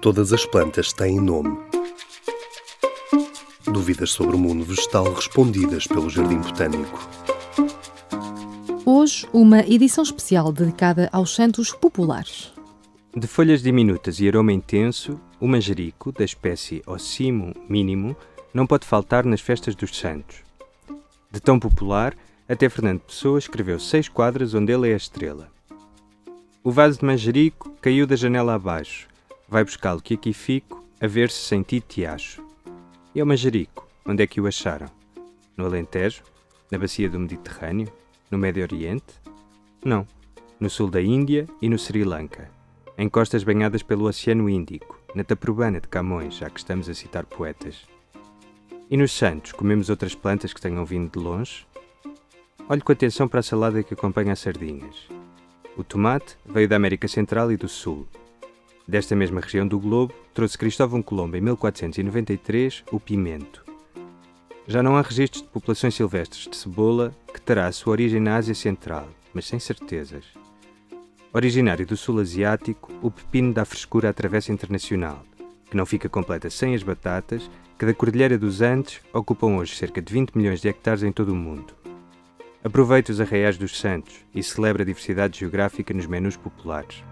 Todas as plantas têm nome. Dúvidas sobre o mundo vegetal respondidas pelo Jardim Botânico. Hoje, uma edição especial dedicada aos santos populares. De folhas diminutas e aroma intenso, o manjerico, da espécie Ocimo minimo, não pode faltar nas festas dos santos. De tão popular, até Fernando Pessoa escreveu seis quadras onde ele é a estrela. O vaso de manjerico caiu da janela abaixo. Vai buscá-lo que aqui fico, a ver se sem ti te acho. E ao manjerico, onde é que o acharam? No Alentejo? Na bacia do Mediterrâneo? No Médio Oriente? Não, no sul da Índia e no Sri Lanka, em costas banhadas pelo Oceano Índico, na Taprobana de Camões, já que estamos a citar poetas. E nos Santos, comemos outras plantas que tenham vindo de longe? Olhe com atenção para a salada que acompanha as sardinhas. O tomate veio da América Central e do Sul. Desta mesma região do globo, trouxe Cristóvão Colombo em 1493 o pimento. Já não há registros de populações silvestres de cebola que terá a sua origem na Ásia Central, mas sem certezas. Originário do sul asiático, o pepino dá frescura à travessa internacional, que não fica completa sem as batatas, que da Cordilheira dos Andes ocupam hoje cerca de 20 milhões de hectares em todo o mundo. Aproveite os arraiais dos santos e celebra a diversidade geográfica nos menus populares.